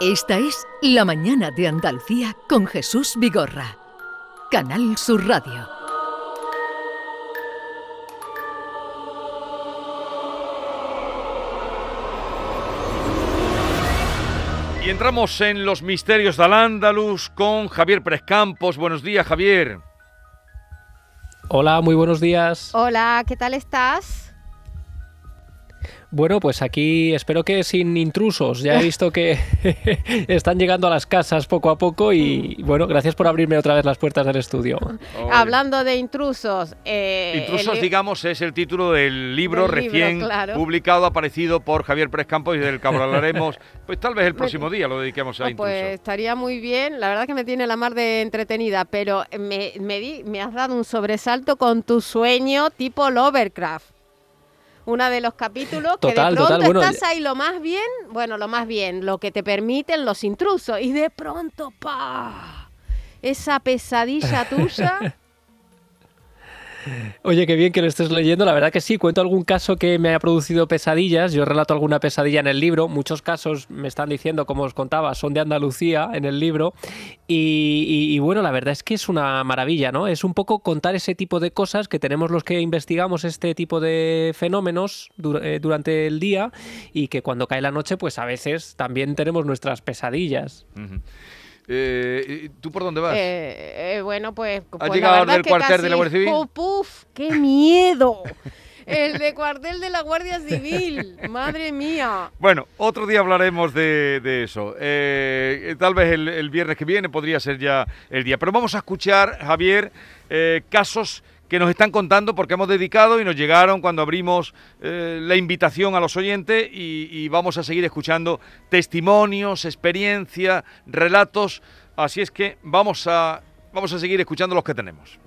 Esta es La Mañana de Andalucía con Jesús Vigorra. Canal Sur Radio. Y entramos en los misterios del Andaluz con Javier Prescampos. Buenos días, Javier. Hola, muy buenos días. Hola, ¿qué tal estás? Bueno, pues aquí espero que sin intrusos. Ya he visto que están llegando a las casas poco a poco y bueno, gracias por abrirme otra vez las puertas del estudio. Hablando de intrusos. Eh, intrusos, digamos, es el título del libro recién publicado, aparecido por Javier Pérez Campos y del que hablaremos, pues tal vez el próximo día lo dediquemos a oh, intrusos. Pues estaría muy bien, la verdad que me tiene la mar de entretenida, pero me, me, me has dado un sobresalto con tu sueño tipo Lovercraft uno de los capítulos que de pronto estás ahí lo más bien, bueno, lo más bien, lo que te permiten los intrusos y de pronto, pa, esa pesadilla tuya Oye, qué bien que lo estés leyendo. La verdad que sí, cuento algún caso que me ha producido pesadillas. Yo relato alguna pesadilla en el libro. Muchos casos me están diciendo, como os contaba, son de Andalucía en el libro. Y, bueno, la verdad es que es una maravilla, ¿no? Es un poco contar ese tipo de cosas que tenemos los que investigamos este tipo de fenómenos eh, durante el día y que cuando cae la noche, pues a veces también tenemos nuestras pesadillas. Eh, ¿Tú por dónde vas? Eh, eh, bueno, pues. ¿Has pues llegado del cuartel de la Guardia Civil? ¡Puf! ¡Qué miedo! El de cuartel de la Guardia Civil, madre mía. Bueno, otro día hablaremos de, eso. tal vez el, viernes que viene podría ser ya el día. Pero vamos a escuchar, Javier, casos que nos están contando porque hemos dedicado y nos llegaron cuando abrimos eh, la invitación a los oyentes y, vamos a seguir escuchando testimonios, experiencia, relatos. Así es que vamos a, vamos a seguir escuchando los que tenemos.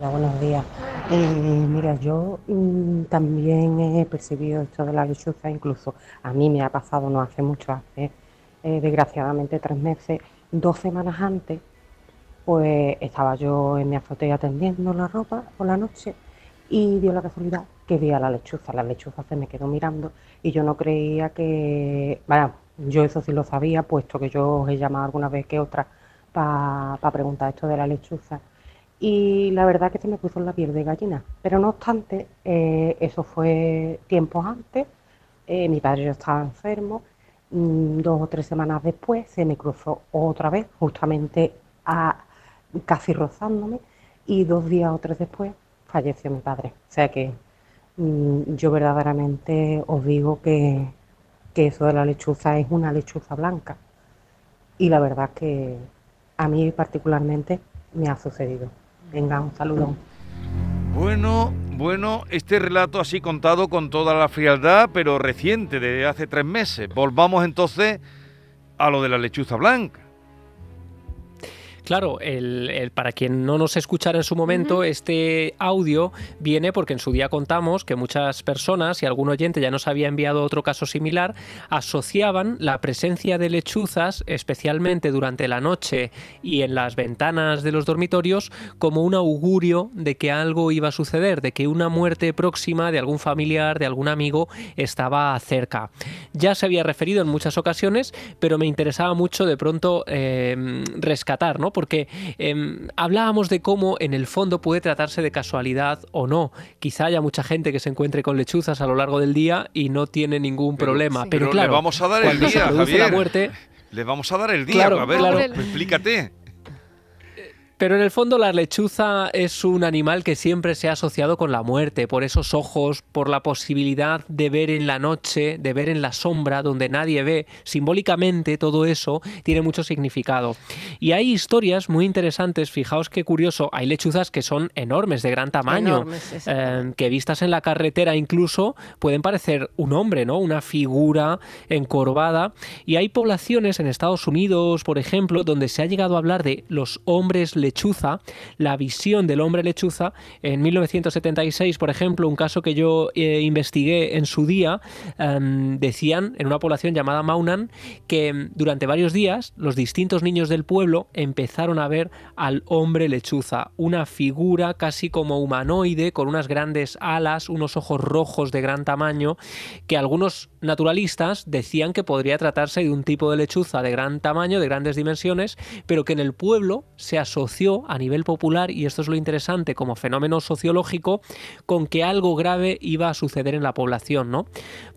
Hola, buenos días. Eh, mira, yo mm, también he percibido esto de la lechuza, incluso a mí me ha pasado no hace mucho, hace eh, desgraciadamente tres meses, dos semanas antes, pues estaba yo en mi azotea atendiendo la ropa por la noche y dio la casualidad que vi a la lechuza. La lechuza se me quedó mirando y yo no creía que, bueno, yo eso sí lo sabía, puesto que yo os he llamado alguna vez que otra para preguntar esto de la lechuza. Y la verdad que se me puso la piel de gallina. Pero no obstante, eh, eso fue tiempos antes, eh, mi padre ya estaba enfermo, mm, dos o tres semanas después se me cruzó otra vez, justamente a casi rozándome, y dos días o tres después falleció mi padre. O sea que mm, yo verdaderamente os digo que, eso de la lechuza es una lechuza blanca. Y la verdad que a mí particularmente me ha sucedido. Venga, un saludo. Bueno, bueno, este relato así contado con toda la frialdad, pero reciente, de hace tres meses. Volvamos entonces a lo de la lechuza blanca. Claro, el, para quien no nos escuchara en su momento, este audio viene porque en su día contamos que muchas personas, y algún oyente ya nos había enviado otro caso similar, asociaban la presencia de lechuzas, especialmente durante la noche y en las ventanas de los dormitorios, como un augurio de que algo iba a suceder, de que una muerte próxima de algún familiar, de algún amigo, estaba cerca. Ya se había referido en muchas ocasiones, pero me interesaba mucho de pronto eh, rescatar, ¿no? Porque em, hablábamos de cómo en el fondo puede tratarse de casualidad o no. Quizá haya mucha gente que se encuentre con lechuzas a lo largo del día y no tiene ningún problema. Pero, claro, le vamos a dar el día, Javier. La muerte, le vamos a dar el día. a ver, explícate. Pero en el fondo la lechuza es un animal que siempre se ha asociado con la muerte, por esos ojos, por la posibilidad de ver en la noche, de ver en la sombra, donde nadie ve. Simbólicamente todo eso tiene mucho significado. Y hay historias muy interesantes, fijaos qué curioso, hay lechuzas que son enormes, de gran tamaño, eh, que vistas en la carretera incluso pueden parecer un hombre, ¿no? Una figura encorvada. Y hay poblaciones en Estados Unidos, por ejemplo, donde se ha llegado a hablar de los hombres lechuzas lechuza, la visión del hombre lechuza. En 1976, por ejemplo, un caso que yo eh, investigué en su día, em, decían en una población llamada Maunan que em, durante varios días los distintos niños del pueblo empezaron a ver al hombre lechuza, una figura casi como humanoide, con unas grandes alas, unos ojos rojos de gran tamaño, que algunos naturalistas decían que podría tratarse de un tipo de lechuza de gran tamaño, de grandes dimensiones, pero que en el pueblo se asoció a nivel popular, y esto es lo interesante como fenómeno sociológico, con que algo grave iba a suceder en la población, ¿no?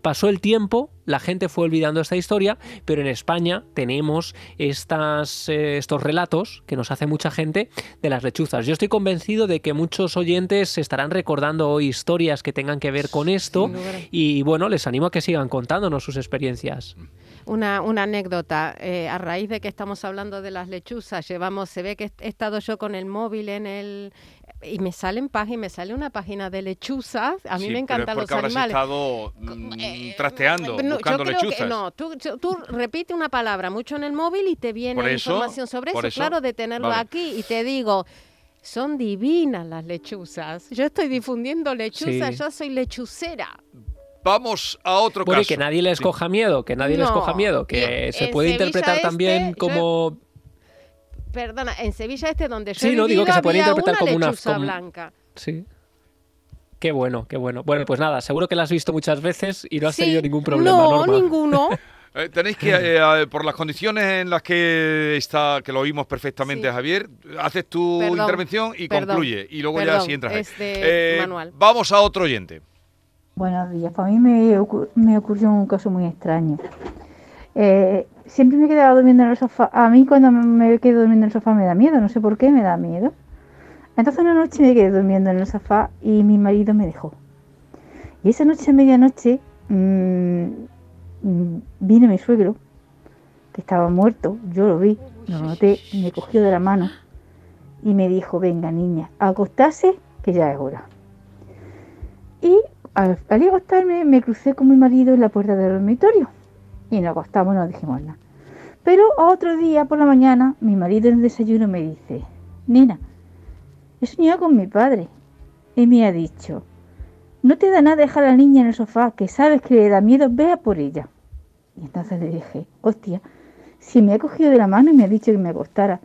Pasó el tiempo, la gente fue olvidando esta historia, pero en España tenemos estas, eh, estos relatos que nos hace mucha gente de las lechuzas. Yo estoy convencido de que muchos oyentes se estarán recordando hoy historias que tengan que ver con esto y bueno, les animo a que sigan contándonos sus experiencias. Una, una anécdota, eh, a raíz de que estamos hablando de las lechuzas, llevamos, se ve que he estado yo con el móvil en el, y me salen páginas, me sale una página de lechuzas. A mí me encantan los animales. estado mm, eh, trasteando, buscando lechuzas. no, tú, tú repite una palabra mucho en el móvil y te viene información sobre eso. Claro, de tenerlo aquí y te digo, son divinas las lechuzas. Yo estoy difundiendo lechuzas, yo soy lechucera. Vamos a otro bueno, caso. que nadie les coja miedo, que nadie les coja miedo, que se puede interpretar también este, como perdona, en Sevilla este donde yo sí, no, digo que se puede interpretar como una blanca. Sí. Qué bueno, qué bueno. Bueno, pues nada, seguro que la has visto muchas veces y no has tenido ningún problema. No, ninguno. Eh, tenéis que, eh, por las condiciones en las que está, que lo oímos perfectamente, Javier, haces tu intervención y concluye. Y luego ya si entras. Este eh, manual. Vamos a otro oyente. Buenos días. Para mí me, me ocurrió un caso muy extraño. Eh, siempre me quedaba durmiendo en el sofá. A mí cuando me quedo durmiendo en el sofá me da miedo, no sé por qué me da miedo. Entonces una noche me quedé durmiendo en el sofá y mi marido me dejó. Y esa noche a medianoche mm, mm, vino mi suegro, que estaba muerto, yo lo vi, lo noté, me cogió de la mano y me dijo, venga niña, acostarse que ya es hora. Al, al acostarme me crucé con mi marido en la puerta del dormitorio y nos acostamos no dijimos nada. Pero otro día por la mañana, mi marido en el desayuno me dice, Nena, he soñado con mi padre. Y me ha dicho, no te da nada dejar a la niña en el sofá, que sabes que le da miedo, vea por ella. Y entonces le dije, hostia, si me ha cogido de la mano y me ha dicho que me acostara.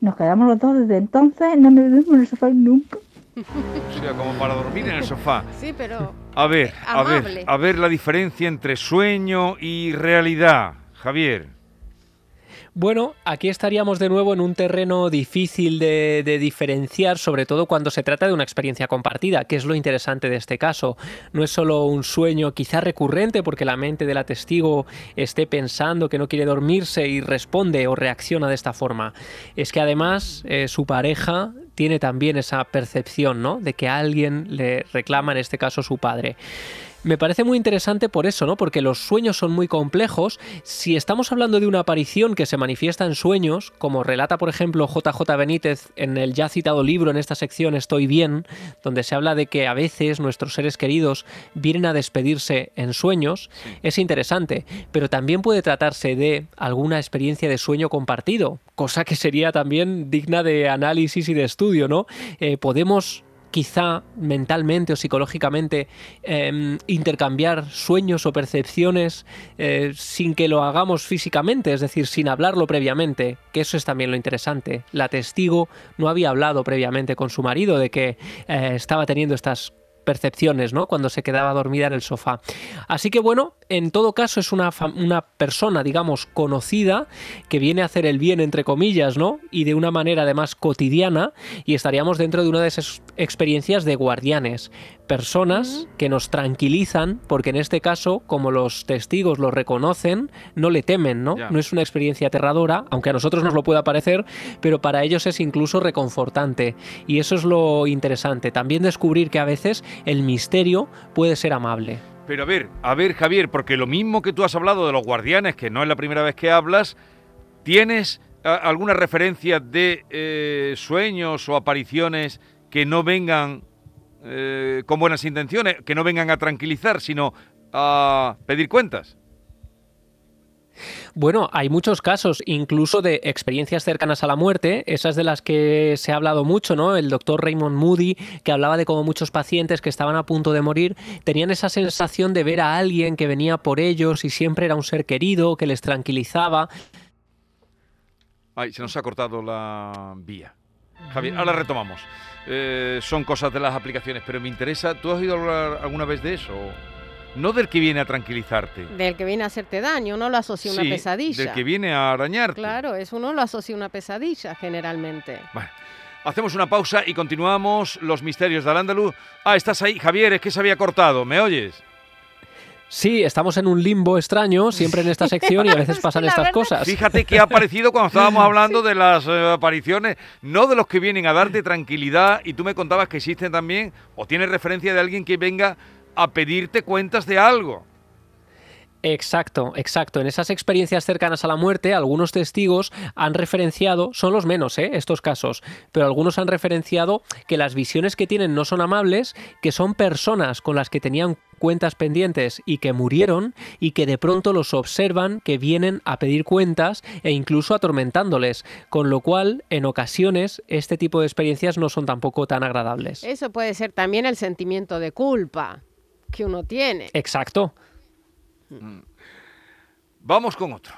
Nos quedamos los dos desde entonces, no me vemos en el sofá nunca. O sea, como para dormir en el sofá. Sí, pero. A ver, a ver, a ver la diferencia entre sueño y realidad, Javier. Bueno, aquí estaríamos de nuevo en un terreno difícil de, diferenciar, sobre todo cuando se trata de una experiencia compartida, que es lo interesante de este caso. No es solo un sueño quizá recurrente porque la mente de la testigo esté pensando que no quiere dormirse y responde o reacciona de esta forma. Es que además eh, su pareja tiene también esa percepción, ¿no? De que alguien le reclama, en este caso su padre. Me parece muy interesante por eso, ¿no? Porque los sueños son muy complejos. Si estamos hablando de una aparición que se manifiesta en sueños, como relata, por ejemplo, JJ Benítez en el ya citado libro en esta sección Estoy bien, donde se habla de que a veces nuestros seres queridos vienen a despedirse en sueños, es interesante. Pero también puede tratarse de alguna experiencia de sueño compartido, cosa que sería también digna de análisis y de estudio, ¿no? Eh, podemos quizá mentalmente o psicológicamente em, intercambiar sueños o percepciones eh, sin que lo hagamos físicamente, es decir, sin hablarlo previamente, que eso es también lo interesante. La testigo no había hablado previamente con su marido de que eh, estaba teniendo estas percepciones, ¿no? Cuando se quedaba dormida en el sofá. Así que bueno, en todo caso es una, una persona, digamos, conocida, que viene a hacer el bien, entre comillas, ¿no? Y de una manera además cotidiana, y estaríamos dentro de una de esas experiencias de guardianes personas que nos tranquilizan, porque en este caso, como los testigos lo reconocen, no le temen, ¿no? No es una experiencia aterradora, aunque a nosotros nos lo pueda parecer, pero para ellos es incluso reconfortante. Y eso es lo interesante, también descubrir que a veces el misterio puede ser amable. Pero a ver, a ver Javier, porque lo mismo que tú has hablado de los guardianes, que no es la primera vez que hablas, ¿tienes alguna referencia de eh, sueños o apariciones que no vengan eh, con buenas intenciones, que no vengan a tranquilizar, sino a pedir cuentas. Bueno, hay muchos casos, incluso de experiencias cercanas a la muerte, esas de las que se ha hablado mucho, ¿no? El doctor Raymond Moody, que hablaba de cómo muchos pacientes que estaban a punto de morir tenían esa sensación de ver a alguien que venía por ellos y siempre era un ser querido, que les tranquilizaba. Ay, se nos ha cortado la vía. Javier, ahora retomamos. Eh, son cosas de las aplicaciones, pero me interesa, ¿tú has oído hablar alguna vez de eso? No del que viene a tranquilizarte. Del que viene a hacerte daño, uno lo asocia a una pesadilla. Del que viene a arañarte. Claro, es uno lo asocia a una pesadilla generalmente. Bueno, hacemos una pausa y continuamos los misterios de Al-Ándalus. Ah, estás ahí, Javier, es que se había cortado, ¿me oyes? Sí, estamos en un limbo extraño siempre en esta sección y a veces pasan estas cosas. Fíjate que ha aparecido cuando estábamos hablando de las eh, apariciones, no de los que vienen a darte tranquilidad y tú me contabas que existen también o tienes referencia de alguien que venga a pedirte cuentas de algo. Exacto, exacto. En esas experiencias cercanas a la muerte, algunos testigos han referenciado, son los menos, ¿eh? estos casos, pero algunos han referenciado que las visiones que tienen no son amables, que son personas con las que tenían cuentas pendientes y que murieron y que de pronto los observan que vienen a pedir cuentas e incluso atormentándoles, con lo cual en ocasiones este tipo de experiencias no son tampoco tan agradables. Eso puede ser también el sentimiento de culpa que uno tiene. Exacto. Mm. Vamos con otro.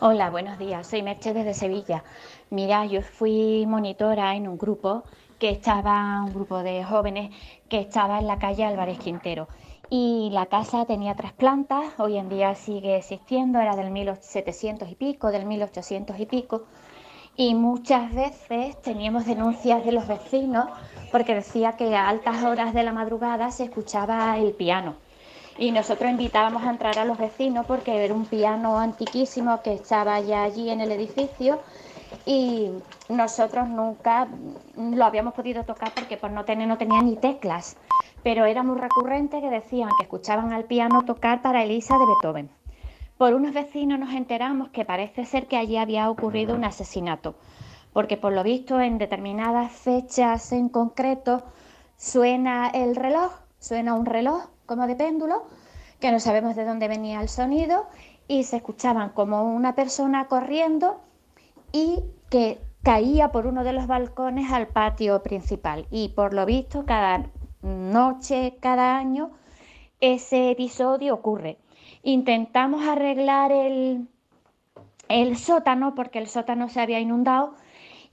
Hola, buenos días. Soy Merche desde Sevilla. Mira, yo fui monitora en un grupo que estaba, un grupo de jóvenes que estaba en la calle Álvarez Quintero. Y la casa tenía tres plantas, hoy en día sigue existiendo, era del 1700 y pico, del 1800 y pico y muchas veces teníamos denuncias de los vecinos porque decía que a altas horas de la madrugada se escuchaba el piano. Y nosotros invitábamos a entrar a los vecinos porque era un piano antiquísimo que estaba ya allí en el edificio y nosotros nunca lo habíamos podido tocar porque pues no, tenía, no tenía ni teclas, pero era muy recurrente que decían que escuchaban al piano tocar para Elisa de Beethoven. Por unos vecinos nos enteramos que parece ser que allí había ocurrido un asesinato, porque por lo visto en determinadas fechas en concreto suena el reloj, suena un reloj como de péndulo, que no sabemos de dónde venía el sonido, y se escuchaban como una persona corriendo y que caía por uno de los balcones al patio principal. Y por lo visto, cada noche, cada año, ese episodio ocurre. Intentamos arreglar el, el sótano porque el sótano se había inundado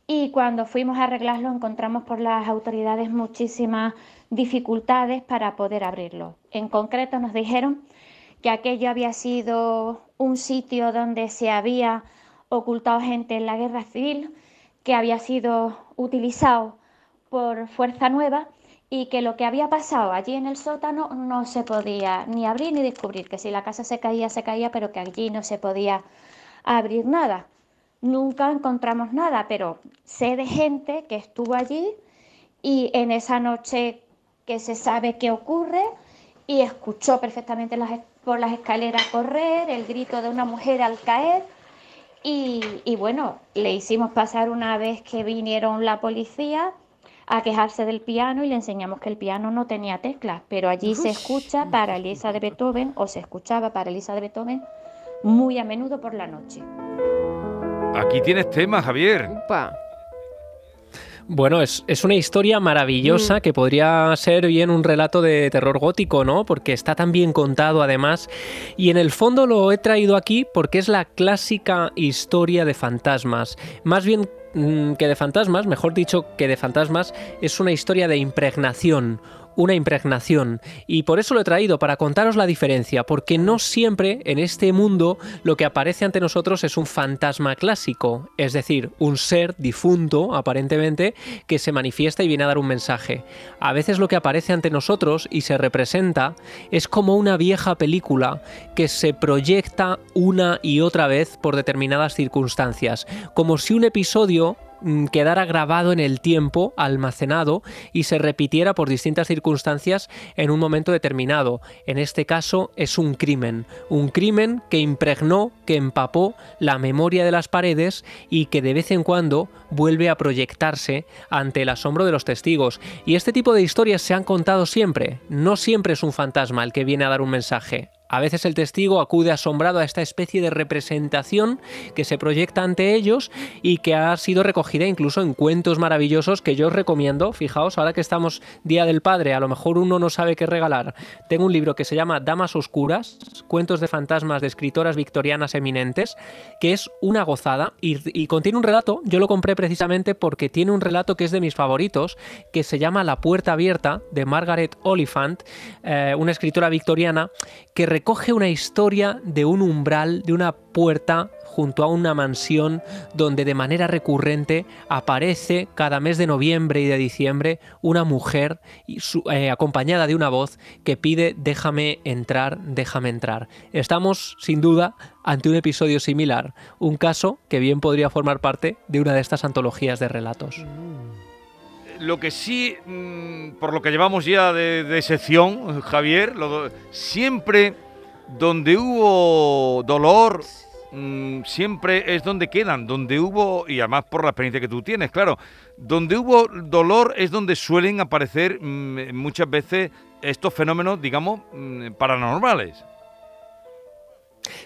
y cuando fuimos a arreglarlo encontramos por las autoridades muchísimas dificultades para poder abrirlo. En concreto nos dijeron que aquello había sido un sitio donde se había ocultado gente en la guerra civil, que había sido utilizado por Fuerza Nueva y que lo que había pasado allí en el sótano no se podía ni abrir ni descubrir, que si la casa se caía, se caía, pero que allí no se podía abrir nada. Nunca encontramos nada, pero sé de gente que estuvo allí y en esa noche que se sabe qué ocurre y escuchó perfectamente por las escaleras correr, el grito de una mujer al caer y, y bueno, le hicimos pasar una vez que vinieron la policía a quejarse del piano y le enseñamos que el piano no tenía teclas, pero allí se escucha para Elisa de Beethoven o se escuchaba para Elisa de Beethoven muy a menudo por la noche. Aquí tienes tema, Javier. Bueno, es, una historia maravillosa mm. que podría ser bien un relato de terror gótico, ¿no? Porque está tan bien contado además. Y en el fondo lo he traído aquí porque es la clásica historia de fantasmas. Más bien que de fantasmas, mejor dicho que de fantasmas, es una historia de impregnación, una impregnación. Y por eso lo he traído, para contaros la diferencia, porque no siempre en este mundo lo que aparece ante nosotros es un fantasma clásico, es decir, un ser difunto, aparentemente, que se manifiesta y viene a dar un mensaje. A veces lo que aparece ante nosotros y se representa es como una vieja película que se proyecta una y otra vez por determinadas circunstancias, como si un episodio quedara grabado en el tiempo, almacenado y se repitiera por distintas circunstancias en un momento determinado. En este caso es un crimen, un crimen que impregnó, que empapó la memoria de las paredes y que de vez en cuando vuelve a proyectarse ante el asombro de los testigos. Y este tipo de historias se han contado siempre, no siempre es un fantasma el que viene a dar un mensaje A veces el testigo acude asombrado a esta especie de representación que se proyecta ante ellos y que ha sido recogida incluso en cuentos maravillosos que yo os recomiendo. Fijaos, ahora que estamos Día del Padre, a lo mejor uno no sabe qué regalar. Tengo un libro que se llama Damas Oscuras, cuentos de fantasmas de escritoras victorianas eminentes, que es una gozada y, contiene un relato, yo lo compré precisamente porque tiene un relato que es de mis favoritos, que se llama La Puerta Abierta, de Margaret Oliphant, eh, una escritora victoriana, que recoge una historia de un umbral, de una puerta junto a una mansión donde de manera recurrente aparece cada mes de noviembre y de diciembre una mujer eh, acompañada de una voz que pide déjame entrar, déjame entrar. Estamos sin duda ante un episodio similar, un caso que bien podría formar parte de una de estas antologías de relatos. Lo que sí, mm, por lo que llevamos ya de, sección, Javier, siempre donde hubo dolor, Mm, siempre es donde quedan, donde hubo, y además por la experiencia que tú tienes, claro, donde hubo dolor es donde suelen aparecer mm, muchas veces estos fenómenos, digamos, mm, paranormales.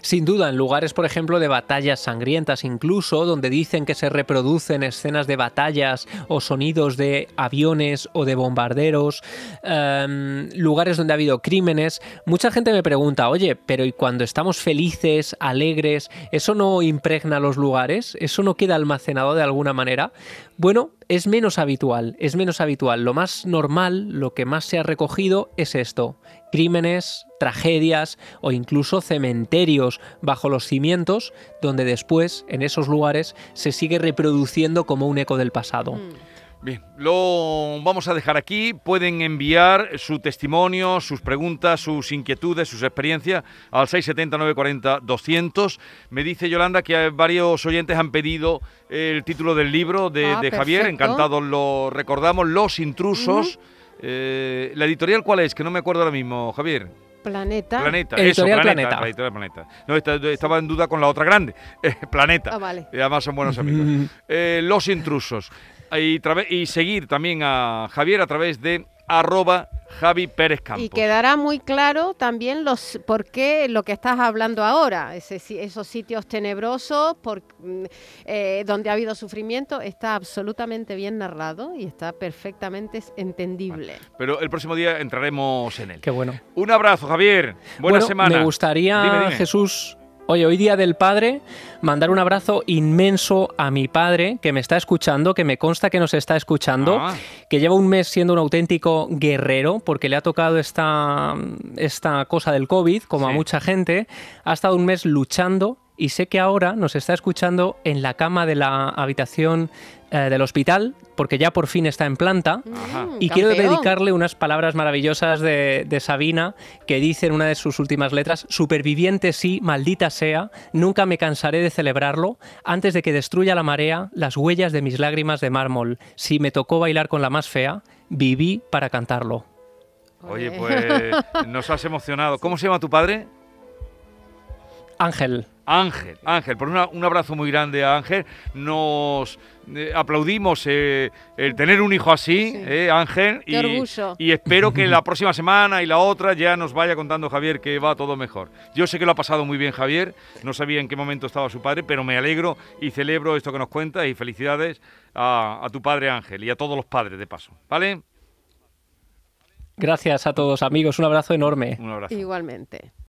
Sin duda, en lugares, por ejemplo, de batallas sangrientas, incluso donde dicen que se reproducen escenas de batallas o sonidos de aviones o de bombarderos, em, lugares donde ha habido crímenes, mucha gente me pregunta, oye, pero ¿y cuando estamos felices, alegres, eso no impregna los lugares? ¿Eso no queda almacenado de alguna manera? Bueno, es menos habitual, es menos habitual. Lo más normal, lo que más se ha recogido es esto. Crímenes, tragedias o incluso cementerios bajo los cimientos, donde después, en esos lugares, se sigue reproduciendo como un eco del pasado. Mm. Bien, lo vamos a dejar aquí. Pueden enviar su testimonio, sus preguntas, sus inquietudes, sus experiencias al 670-940-200. Me dice Yolanda que varios oyentes han pedido el título del libro de, ah, Javier. Encantados lo recordamos. Los intrusos. Eh, ¿La editorial cuál es? Que no me acuerdo ahora mismo, Javier. Planeta. Planeta, editorial Planeta. Planeta. No, estaba en duda con la otra grande, eh, Planeta. Ah, vale. Y además son buenos amigos. Eh, los intrusos y, seguir también a Javier a través de arroba Javi Pérez Campos. Y quedará muy claro también los por qué lo que estás hablando ahora, esos sitios tenebrosos por, mm, eh, donde ha habido sufrimiento, está absolutamente bien narrado y está perfectamente entendible. Pero el próximo día entraremos en él. Qué bueno. Un abrazo, Javier. Buena semana. Me gustaría, Jesús, Oye, hoy día del padre, mandar un abrazo inmenso a mi padre que me está escuchando, que me consta que nos está escuchando, ah. que lleva un mes siendo un auténtico guerrero porque le ha tocado esta, esta cosa del COVID, como a mucha gente, ha estado un mes luchando y sé que ahora nos está escuchando en la cama de la habitación eh, del hospital, porque ya por fin está en planta. y quiero dedicarle unas palabras maravillosas de, de, Sabina, que dice en una de sus últimas letras, superviviente sí, maldita sea, nunca me cansaré de celebrarlo, antes de que destruya la marea las huellas de mis lágrimas de mármol. Si me tocó bailar con la más fea, viví para cantarlo. Oye, pues nos has emocionado. ¿Cómo se llama tu padre? Ángel. Ángel, Ángel, por un abrazo muy grande a Ángel. Nos eh, aplaudimos eh, el tener un hijo así, eh, Ángel. y, orgullo. Y espero que la próxima semana y la otra ya nos vaya contando Javier que va todo mejor. Yo sé que lo ha pasado muy bien Javier, no sabía en qué momento estaba su padre, pero me alegro y celebro esto que nos cuenta y felicidades a, a tu padre Ángel y a todos los padres de paso. ¿Vale? Gracias a todos amigos, un abrazo enorme. Un abrazo. Igualmente.